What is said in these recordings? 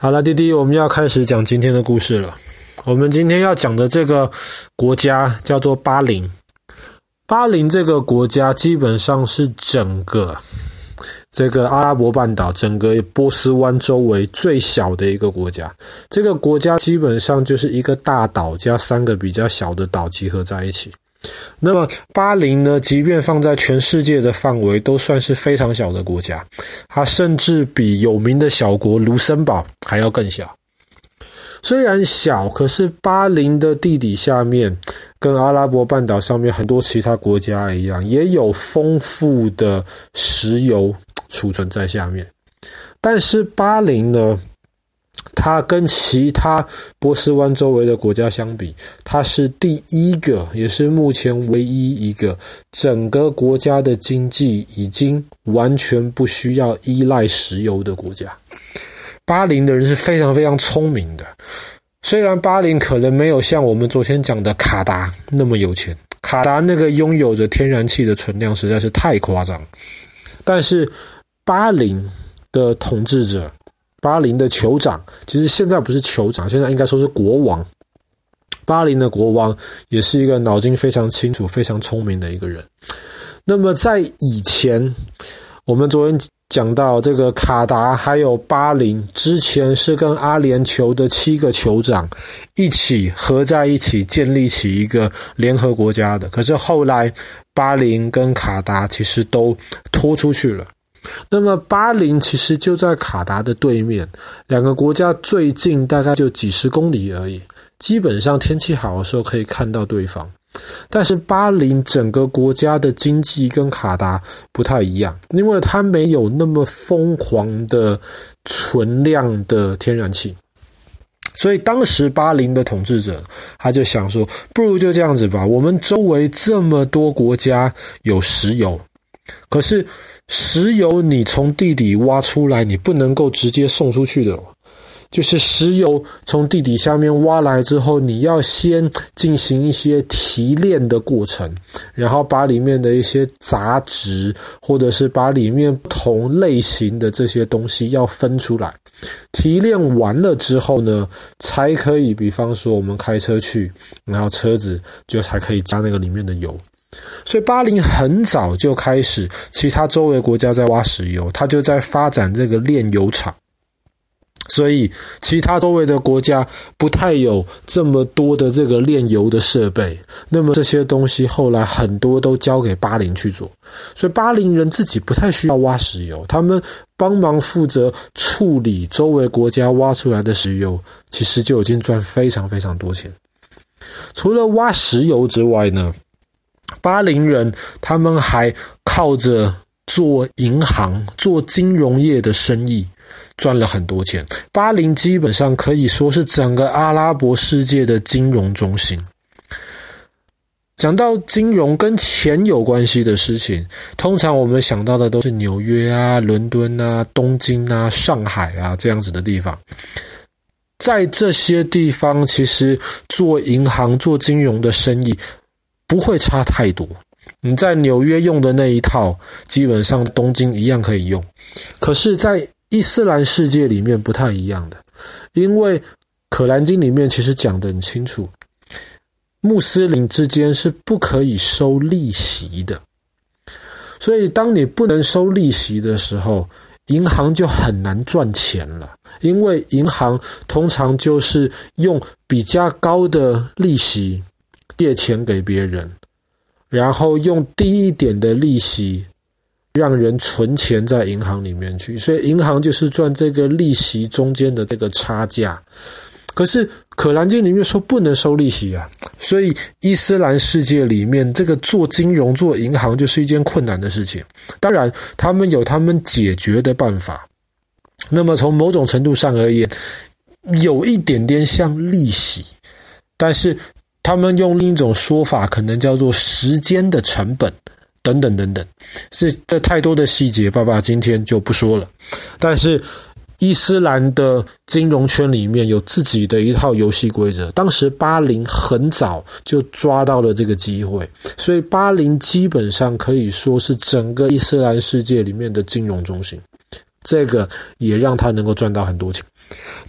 好了，弟弟，我们要开始讲今天的故事了。我们今天要讲的这个国家叫做巴林。巴林这个国家基本上是整个这个阿拉伯半岛、整个波斯湾周围最小的一个国家。这个国家基本上就是一个大岛加三个比较小的岛集合在一起。那么巴林呢，即便放在全世界的范围，都算是非常小的国家。它甚至比有名的小国卢森堡还要更小。虽然小，可是巴林的地底下面，跟阿拉伯半岛上面很多其他国家一样，也有丰富的石油储存在下面。但是巴林呢，它跟其他波斯湾周围的国家相比，它是第一个，也是目前唯一一个整个国家的经济已经完全不需要依赖石油的国家。巴林的人是非常非常聪明的，虽然巴林可能没有像我们昨天讲的卡达那么有钱，卡达那个拥有着天然气的存量实在是太夸张，但是巴林的统治者。巴林的酋长，其实现在不是酋长，现在应该说是国王。巴林的国王也是一个脑筋非常清楚、非常聪明的一个人。那么在以前，我们昨天讲到这个卡达还有巴林之前是跟阿联酋的七个酋长一起合在一起建立起一个联合国家的，可是后来巴林跟卡达其实都拖出去了。那么巴林其实就在卡达的对面，两个国家最近大概就几十公里而已。基本上天气好的时候可以看到对方，但是巴林整个国家的经济跟卡达不太一样，因为它没有那么疯狂的存量的天然气，所以当时巴林的统治者他就想说，不如就这样子吧，我们周围这么多国家有石油，可是。石油你从地底挖出来，你不能够直接送出去的。就是石油从地底下面挖来之后，你要先进行一些提炼的过程，然后把里面的一些杂质，或者是把里面不同类型的这些东西要分出来。提炼完了之后呢，才可以，比方说我们开车去，然后车子就才可以加那个里面的油。所以巴林很早就开始，其他周围国家在挖石油，他就在发展这个炼油厂。所以其他周围的国家不太有这么多的这个炼油的设备，那么这些东西后来很多都交给巴林去做。所以巴林人自己不太需要挖石油，他们帮忙负责处理周围国家挖出来的石油，其实就已经赚非常非常多钱。除了挖石油之外呢，巴林人他们还靠着做银行、做金融业的生意赚了很多钱。巴林基本上可以说是整个阿拉伯世界的金融中心。讲到金融跟钱有关系的事情，通常我们想到的都是纽约啊、伦敦啊、东京啊、上海啊这样子的地方。在这些地方，其实做银行、做金融的生意。不会差太多。你在纽约用的那一套，基本上东京一样可以用。可是，在伊斯兰世界里面不太一样的，因为《可兰经》里面其实讲得很清楚，穆斯林之间是不可以收利息的。所以，当你不能收利息的时候，银行就很难赚钱了。因为银行通常就是用比较高的利息。借钱给别人，然后用低一点的利息让人存钱在银行里面去，所以银行就是赚这个利息中间的这个差价。可是《可兰经》里面说不能收利息啊，所以伊斯兰世界里面这个做金融、做银行就是一件困难的事情。当然，他们有他们解决的办法。那么从某种程度上而言，有一点点像利息，但是。他们用另一种说法，可能叫做时间的成本，等等等等，是这太多的细节，爸爸今天就不说了。但是伊斯兰的金融圈里面有自己的一套游戏规则。当时巴林很早就抓到了这个机会，所以巴林基本上可以说是整个伊斯兰世界里面的金融中心。这个也让他能够赚到很多钱。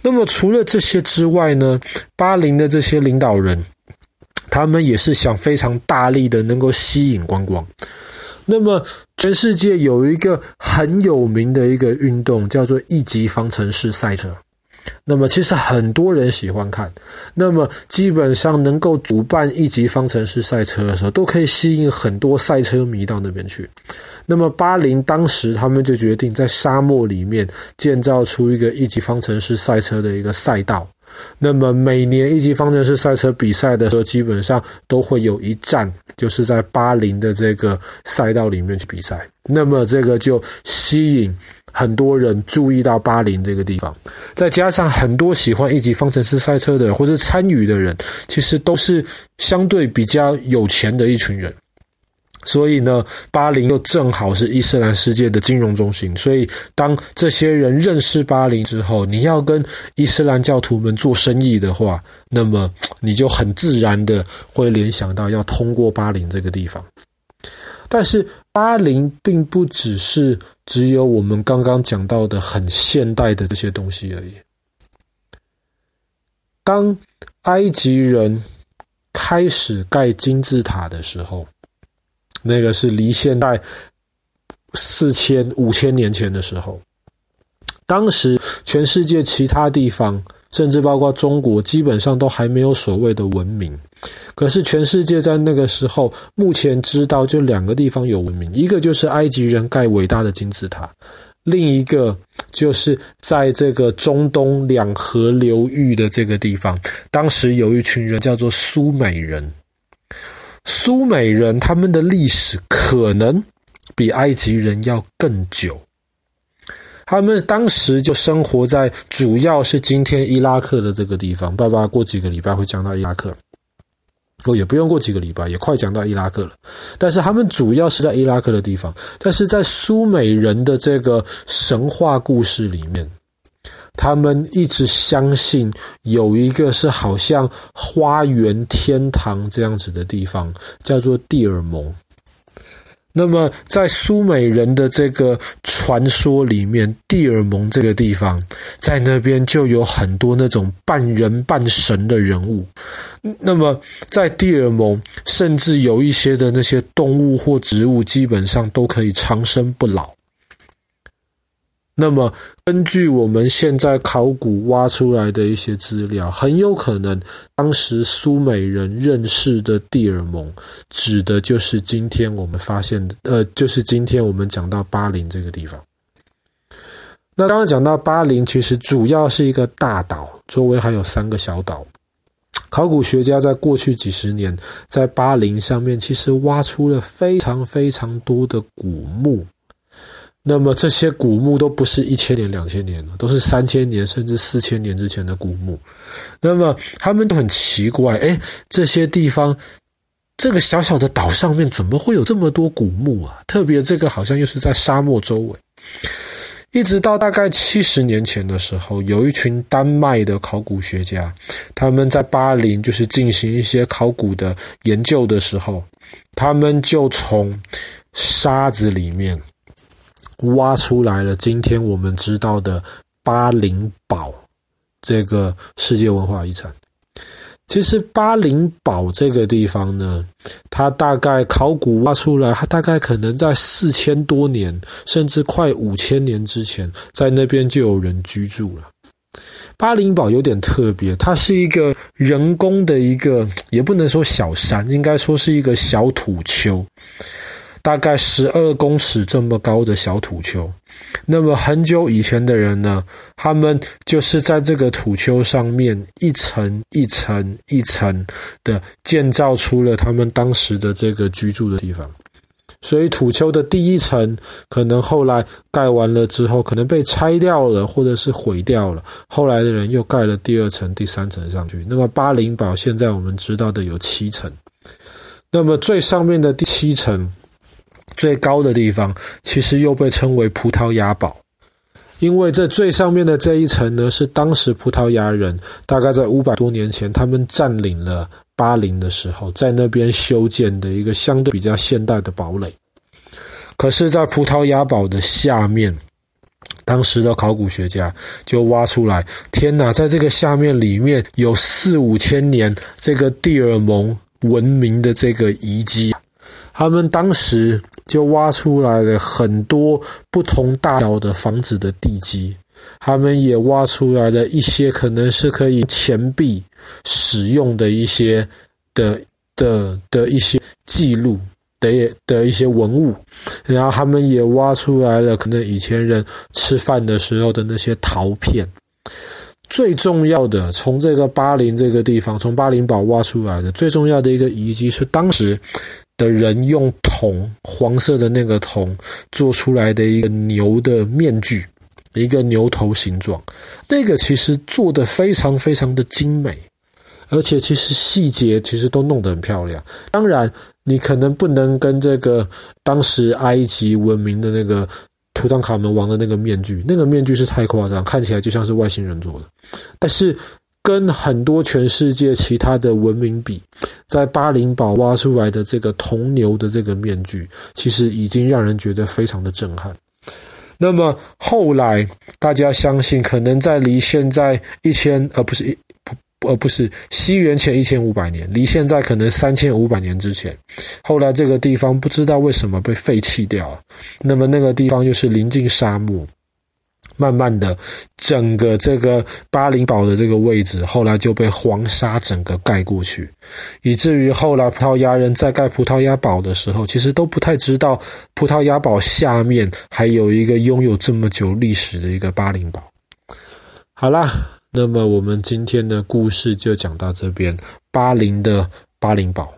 那么除了这些之外呢，巴林的这些领导人，他们也是想非常大力的能够吸引观光。那么全世界有一个很有名的一个运动，叫做一级方程式赛车。那么其实很多人喜欢看，那么基本上能够主办一级方程式赛车的时候，都可以吸引很多赛车迷到那边去。那么巴林当时他们就决定在沙漠里面建造出一个一级方程式赛车的一个赛道。那么每年一级方程式赛车比赛的时候，基本上都会有一站就是在巴林的这个赛道里面去比赛。那么这个就吸引。很多人注意到巴林这个地方，再加上很多喜欢一级方程式赛车的，或者参与的人，其实都是相对比较有钱的一群人。所以呢，巴林又正好是伊斯兰世界的金融中心。所以，当这些人认识巴林之后，你要跟伊斯兰教徒们做生意的话，那么你就很自然的会联想到要通过巴林这个地方。但是巴林并不只是只有我们刚刚讲到的很现代的这些东西而已。当埃及人开始盖金字塔的时候，那个是离现代四千五千年前的时候，当时全世界其他地方，甚至包括中国，基本上都还没有所谓的文明。可是全世界在那个时候，目前知道就两个地方有文明，一个就是埃及人盖伟大的金字塔，另一个就是在这个中东两河流域的这个地方，当时有一群人叫做苏美人。苏美人他们的历史可能比埃及人要更久，他们当时就生活在主要是今天伊拉克的这个地方。爸爸过几个礼拜会讲到伊拉克。哦，也不用过几个礼拜，也快讲到伊拉克了。但是他们主要是在伊拉克的地方，但是在苏美人的这个神话故事里面，他们一直相信有一个是好像花园天堂这样子的地方，叫做蒂尔蒙。那么，在苏美人的这个传说里面，蒂尔蒙这个地方，在那边就有很多那种半人半神的人物。那么，在蒂尔蒙，甚至有一些的那些动物或植物，基本上都可以长生不老。那么，根据我们现在考古挖出来的一些资料，很有可能当时苏美人认识的蒂尔蒙，指的就是今天我们发现的，呃，就是今天我们讲到巴林这个地方。那刚刚讲到巴林，其实主要是一个大岛，周围还有三个小岛。考古学家在过去几十年，在巴林上面其实挖出了非常非常多的古墓。那么这些古墓都不是一千年、两千年了，都是三千年甚至四千年之前的古墓。那么他们都很奇怪，诶，这些地方，这个小小的岛上面怎么会有这么多古墓啊？特别这个好像又是在沙漠周围。一直到大概七十年前的时候，有一群丹麦的考古学家，他们在巴林就是进行一些考古的研究的时候，他们就从沙子里面。挖出来了，今天我们知道的巴林堡这个世界文化遗产。其实巴林堡这个地方呢，它大概考古挖出来，它大概可能在四千多年，甚至快五千年之前，在那边就有人居住了。巴林堡有点特别，它是一个人工的一个，也不能说小山，应该说是一个小土丘。大概十二公尺这么高的小土丘，那么很久以前的人呢，他们就是在这个土丘上面一层一层一层的建造出了他们当时的这个居住的地方。所以土丘的第一层可能后来盖完了之后，可能被拆掉了，或者是毁掉了。后来的人又盖了第二层、第三层上去。那么巴林堡现在我们知道的有七层，那么最上面的第七层。最高的地方其实又被称为葡萄牙堡，因为这最上面的这一层呢，是当时葡萄牙人大概在五百多年前他们占领了巴林的时候，在那边修建的一个相对比较现代的堡垒。可是，在葡萄牙堡的下面，当时的考古学家就挖出来，天哪，在这个下面里面有四五千年这个蒂尔蒙文明的这个遗迹。他们当时就挖出来了很多不同大小的房子的地基，他们也挖出来了一些可能是可以钱币使用的一些的的的一些记录。的的一些文物，然后他们也挖出来了，可能以前人吃饭的时候的那些陶片。最重要的，从这个巴林这个地方，从巴林堡挖出来的最重要的一个遗迹，是当时的人用铜，黄色的那个铜做出来的一个牛的面具，一个牛头形状。那个其实做得非常非常的精美，而且其实细节其实都弄得很漂亮。当然。你可能不能跟这个当时埃及文明的那个图坦卡门王的那个面具，那个面具是太夸张，看起来就像是外星人做的。但是跟很多全世界其他的文明比，在巴林堡挖出来的这个铜牛的这个面具，其实已经让人觉得非常的震撼。那么后来大家相信，可能在离现在一千，而不是一。而不是西元前一千五百年，离现在可能三千五百年之前。后来这个地方不知道为什么被废弃掉了，那么那个地方又是临近沙漠，慢慢的，整个这个巴林堡的这个位置，后来就被黄沙整个盖过去，以至于后来葡萄牙人在盖葡萄牙堡的时候，其实都不太知道葡萄牙堡下面还有一个拥有这么久历史的一个巴林堡。好啦。那么我们今天的故事就讲到这边，巴林的巴林堡。